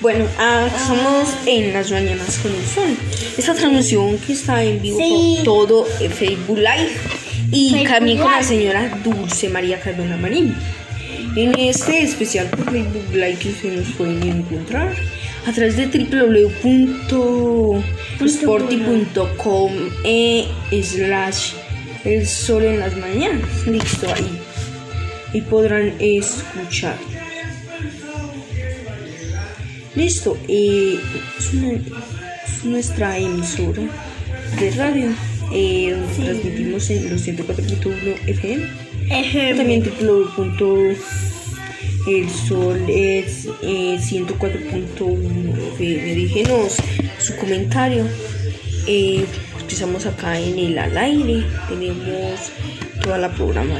Bueno, ah, estamos en las mañanas con el sol. Esta transmisión que está en vivo Sí. por todo eh, Facebook Live y Facebook también con la señora Dulce María Cardona Marín. En este especial por Facebook Live que ustedes nos pueden encontrar a través de www.sporty.com eh, slash el sol en las mañanas. Listo ahí. Y podrán escuchar. Listo, eh, es, una- es nuestra emisora de radio, eh, transmitimos en los 104.1 FM, FM. también www.elsol es eh, 104.1 FM. Dígenos su comentario. Eh, estamos acá en el al aire, tenemos toda la programación.